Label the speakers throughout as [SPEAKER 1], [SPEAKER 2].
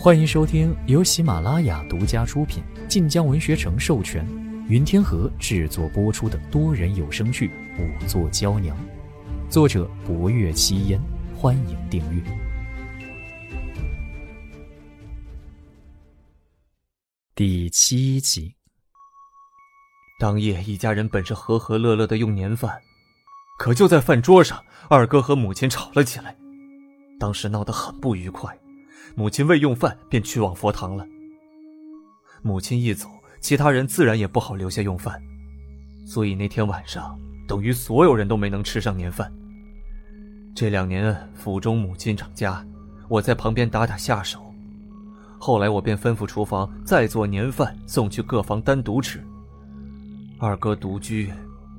[SPEAKER 1] 欢迎收听由喜马拉雅独家出品、晋江文学城授权、云天河制作播出的多人有声剧《五座娇娘》，作者：博月七烟。欢迎订阅。第七集。
[SPEAKER 2] 当夜，一家人本是和和乐乐的用年饭，可就在饭桌上，二哥和母亲吵了起来。当时闹得很不愉快，母亲未用饭便去往佛堂了。母亲一走，其他人自然也不好留下用饭，所以那天晚上，等于所有人都没能吃上年饭。这两年府中母亲掌家，我在旁边打打下手。后来我便吩咐厨房再做年饭，送去各房单独吃。二哥独居，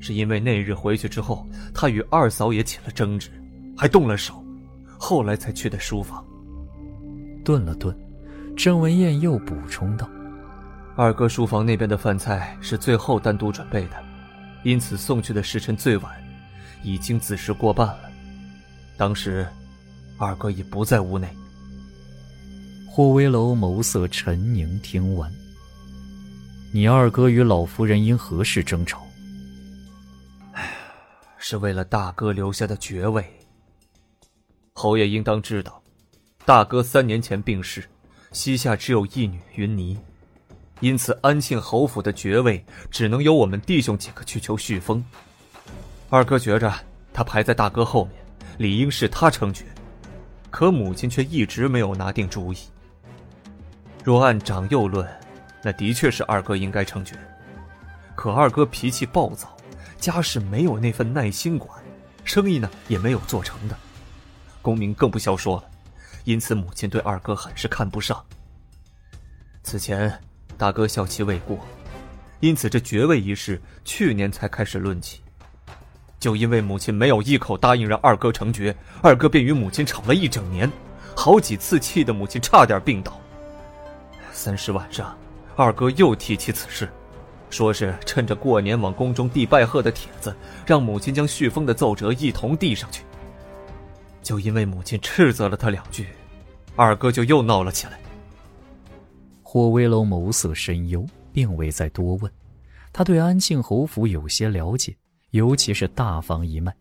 [SPEAKER 2] 是因为那日回去之后，他与二嫂也起了争执，还动了手，后来才去的书房。
[SPEAKER 1] 顿了顿，郑文燕又补充道：“
[SPEAKER 2] 二哥书房那边的饭菜是最后单独准备的，因此送去的时辰最晚，已经子时过半了。当时，二哥已不在屋内。”
[SPEAKER 1] 霍威楼眸色沉凝，听完。你二哥与老夫人因何事争吵？
[SPEAKER 2] 哎，是为了大哥留下的爵位。侯爷应当知道，大哥三年前病逝，膝下只有一女云霓，因此安庆侯府的爵位只能由我们弟兄几个去求续封。二哥觉着他排在大哥后面，理应是他称爵，可母亲却一直没有拿定主意。若按长幼论，那的确是二哥应该成爵，可二哥脾气暴躁，家事没有那份耐心管，生意呢也没有做成的，功名更不消说了，因此母亲对二哥很是看不上。此前大哥孝期未过，因此这爵位一事去年才开始论起，就因为母亲没有一口答应让二哥成爵，二哥便与母亲吵了一整年，好几次气得母亲差点病倒。三十晚上。二哥又提起此事，说是趁着过年往宫中递拜贺的帖子，让母亲将续封的奏折一同递上去。就因为母亲斥责了他两句，二哥就又闹了起来。
[SPEAKER 1] 霍威龙眸色深幽，并未再多问。他对安庆侯府有些了解，尤其是大房一脉，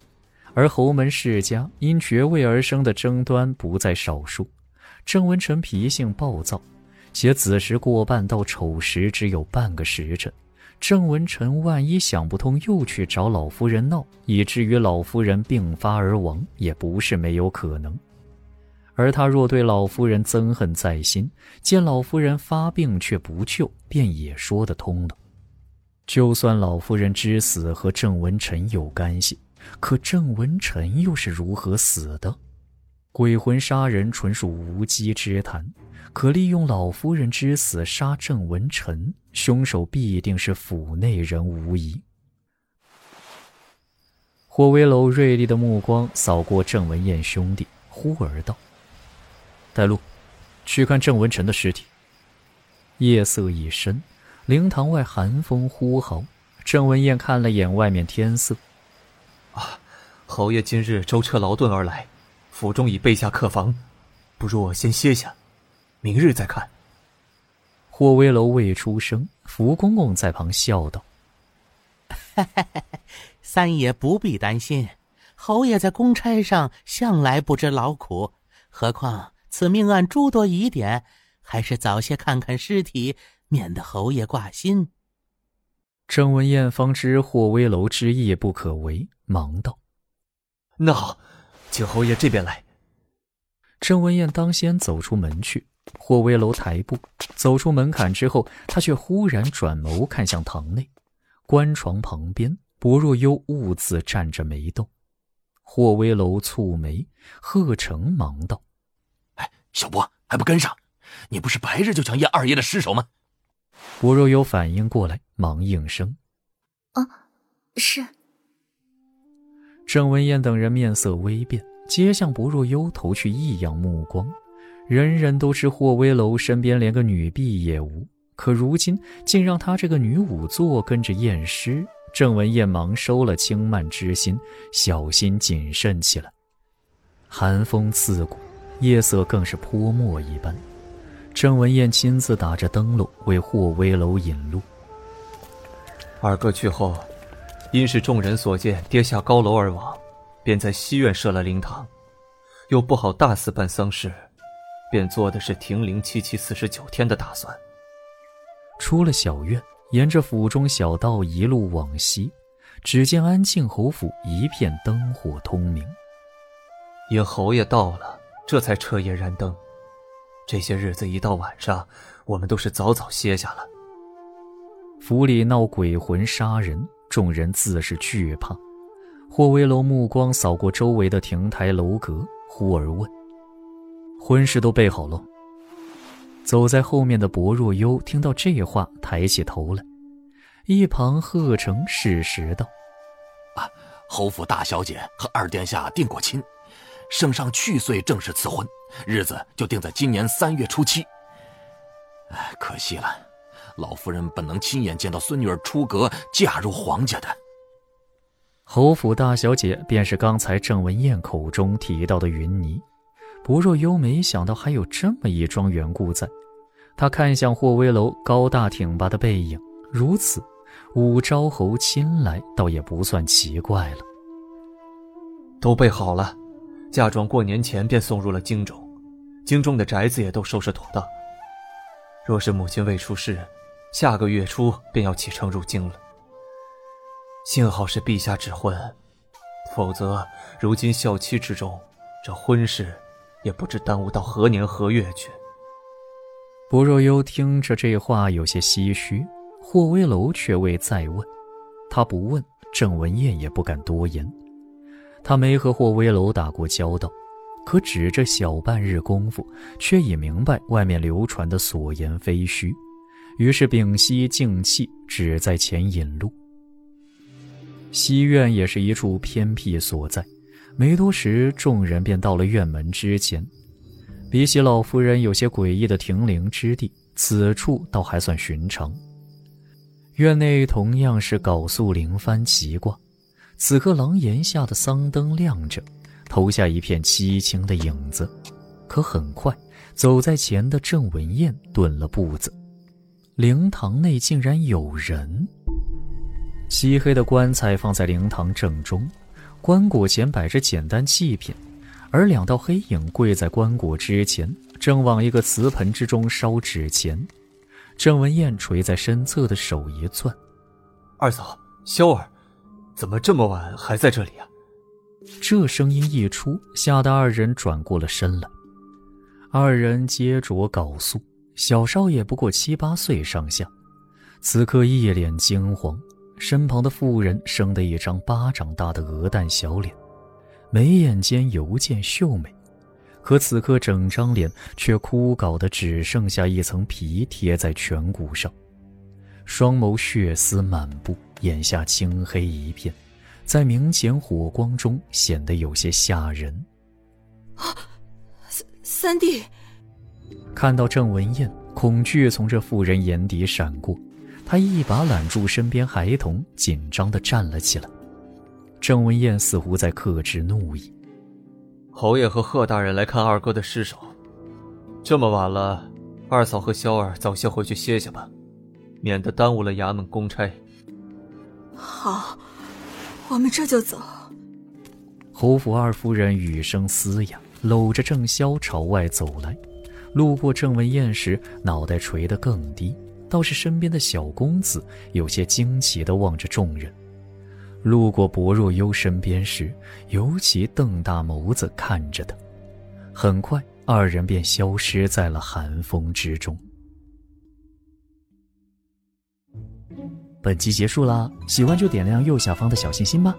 [SPEAKER 1] 而侯门世家因爵位而生的争端不在少数。郑文臣脾性暴躁。且子时过半到丑时只有半个时辰，郑文臣万一想不通，又去找老夫人闹，以至于老夫人病发而亡，也不是没有可能。而他若对老夫人憎恨在心，见老夫人发病却不救，便也说得通了。就算老夫人之死和郑文臣有干系，可郑文臣又是如何死的？鬼魂杀人纯属无稽之谈。可利用老夫人之死杀郑文臣，凶手必定是府内人无疑。霍威楼锐利的目光扫过郑文燕兄弟，忽而道：“带路，去看郑文臣的尸体。”夜色已深，灵堂外寒风呼号。郑文燕看了眼外面天色，
[SPEAKER 2] 啊，侯爷今日舟车劳顿而来，府中已备下客房，不如我先歇下。明日再看。
[SPEAKER 1] 霍威楼未出声，福公公在旁笑道：“
[SPEAKER 3] 三爷不必担心，侯爷在公差上向来不知劳苦，何况此命案诸多疑点，还是早些看看尸体，免得侯爷挂心。”
[SPEAKER 1] 郑文燕方知霍威楼之意不可违，忙道：“
[SPEAKER 2] 那好，请侯爷这边来。”
[SPEAKER 1] 郑文燕当先走出门去。霍威楼抬步走出门槛之后，他却忽然转眸看向堂内，棺床旁边，薄若幽兀自站着没动。霍威楼蹙眉，贺成忙道：“
[SPEAKER 4] 哎，小博还不跟上？你不是白日就想验二爷的尸首吗？”
[SPEAKER 1] 薄若幽反应过来，忙应声：“
[SPEAKER 5] 啊，是。”
[SPEAKER 1] 郑文彦等人面色微变，皆向不若幽投去异样目光。人人都知霍威楼身边连个女婢也无，可如今竟让他这个女仵作跟着验尸。郑文彦忙收了轻慢之心，小心谨慎起来。寒风刺骨，夜色更是泼墨一般。郑文彦亲自打着灯笼为霍威楼引路。
[SPEAKER 2] 二哥去后，因是众人所见跌下高楼而亡，便在西院设了灵堂，又不好大肆办丧事，便做的是停灵七七四十九天的打算。
[SPEAKER 1] 出了小院，沿着府中小道一路往西，只见安庆侯府一片灯火通明。
[SPEAKER 2] 因侯爷到了，这才彻夜燃灯。这些日子一到晚上，我们都是早早歇下了。
[SPEAKER 1] 府里闹鬼魂杀人，众人自是惧怕。霍威楼目光扫过周围的亭台楼阁，忽而问：“婚事都备好了？”走在后面的薄若幽听到这话，抬起头来。一旁贺成适时道：“
[SPEAKER 4] 啊，侯府大小姐和二殿下定过亲。”圣上去岁正式赐婚，日子就定在今年三月初七。哎，可惜了，老夫人本能亲眼见到孙女儿出阁嫁入皇家的。
[SPEAKER 1] 侯府大小姐便是刚才郑文燕口中提到的云霓。不若幽没想到还有这么一桩缘故在，他看向霍威楼高大挺拔的背影，如此，武昭侯亲来倒也不算奇怪了。
[SPEAKER 2] 都备好了。嫁妆过年前便送入了京中，京中的宅子也都收拾妥当。若是母亲未出事，下个月初便要启程入京了。幸好是陛下指婚，否则如今孝期之中，这婚事也不知耽误到何年何月去。
[SPEAKER 1] 薄若幽听着这话有些唏嘘，霍威楼却未再问，他不问，郑文燕也不敢多言。他没和霍威楼打过交道，可只这小半日功夫，却已明白外面流传的所言非虚，于是屏息静气，只在前引路。西院也是一处偏僻所在，没多时，众人便到了院门之前。比起老夫人有些诡异的停灵之地，此处倒还算寻常。院内同样是缟素灵幡奇挂。此刻，廊檐下的桑灯亮着，投下一片凄清的影子。可很快，走在前的郑文燕顿了步子。灵堂内竟然有人。漆黑的棺材放在灵堂正中，棺椁前摆着简单祭品，而两道黑影跪在棺椁之前，正往一个瓷盆之中烧纸钱。郑文燕垂在身侧的手一攥：“
[SPEAKER 2] 二嫂，萧儿。”怎么这么晚还在这里啊？
[SPEAKER 1] 这声音一出，吓得二人转过了身来。二人接着缟素，小少爷不过七八岁上下，此刻一脸惊慌。身旁的妇人生得一张巴掌大的鹅蛋小脸，眉眼间犹见秀美，可此刻整张脸却枯槁的只剩下一层皮贴在颧骨上，双眸血丝满布。眼下青黑一片，在明前火光中显得有些吓人。
[SPEAKER 5] 啊，三三弟！
[SPEAKER 1] 看到郑文艳，恐惧从这妇人眼底闪过，他一把揽住身边孩童，紧张的站了起来。郑文艳似乎在克制怒意。
[SPEAKER 2] 侯爷和贺大人来看二哥的尸首，这么晚了，二嫂和萧儿早些回去歇歇吧，免得耽误了衙门公差。
[SPEAKER 5] 好，我们这就走。
[SPEAKER 1] 侯府二夫人语声嘶哑，搂着郑潇朝外走来。路过郑文燕时，脑袋垂得更低，倒是身边的小公子有些惊奇地望着众人。路过薄若幽身边时，尤其瞪大眸子看着他。很快，二人便消失在了寒风之中。本集结束啦，喜欢就点亮右下方的小心心吧。